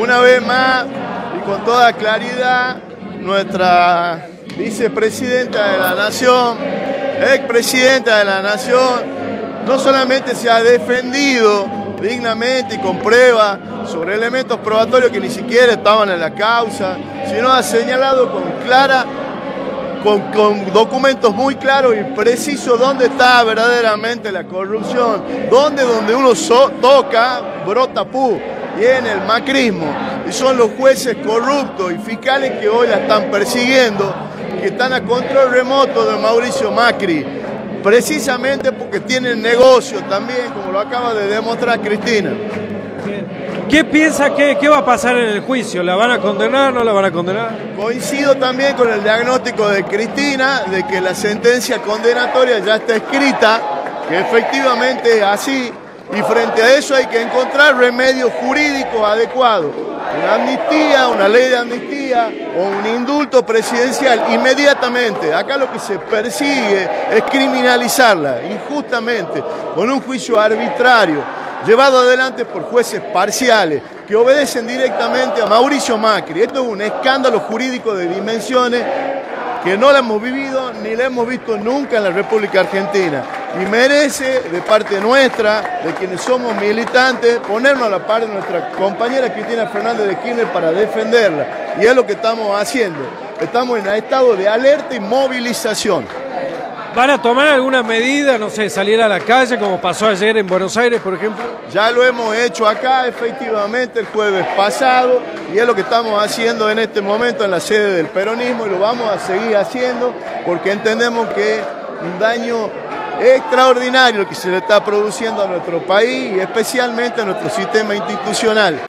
una vez más y con toda claridad, nuestra vicepresidenta de la Nación, expresidenta de la Nación, no solamente se ha defendido dignamente y con pruebas sobre elementos probatorios que ni siquiera estaban en la causa, sino ha señalado con clara con, documentos muy claros y precisos dónde está verdaderamente la corrupción, dónde donde uno toca brota pu y en el macrismo. Y son los jueces corruptos y fiscales que hoy la están persiguiendo, que están a control remoto de Mauricio Macri, precisamente porque tienen negocio también, como lo acaba de demostrar Cristina. ¿Qué piensa que qué va a pasar en el juicio? ¿La van a condenar o no la van a condenar? Coincido también con el diagnóstico de Cristina de que la sentencia condenatoria ya está escrita, que efectivamente es así, y frente a eso hay que encontrar remedios jurídicos adecuados. Una amnistía, una ley de amnistía o un indulto presidencial inmediatamente. Acá lo que se persigue es criminalizarla injustamente con un juicio arbitrario llevado adelante por jueces parciales que obedecen directamente a Mauricio Macri. Esto es un escándalo jurídico de dimensiones que no la hemos vivido ni la hemos visto nunca en la República Argentina. Y merece de parte nuestra, de quienes somos militantes, ponernos a la par de nuestra compañera Cristina Fernández de Kirchner para defenderla. Y es lo que estamos haciendo. Estamos en estado de alerta y movilización. ¿Van a tomar alguna medida, no sé, salir a la calle como pasó ayer en Buenos Aires, por ejemplo? Ya lo hemos hecho acá, efectivamente, el jueves pasado, y es lo que estamos haciendo en este momento en la sede del peronismo, y lo vamos a seguir haciendo porque entendemos que un daño extraordinario que se le está produciendo a nuestro país y especialmente a nuestro sistema institucional.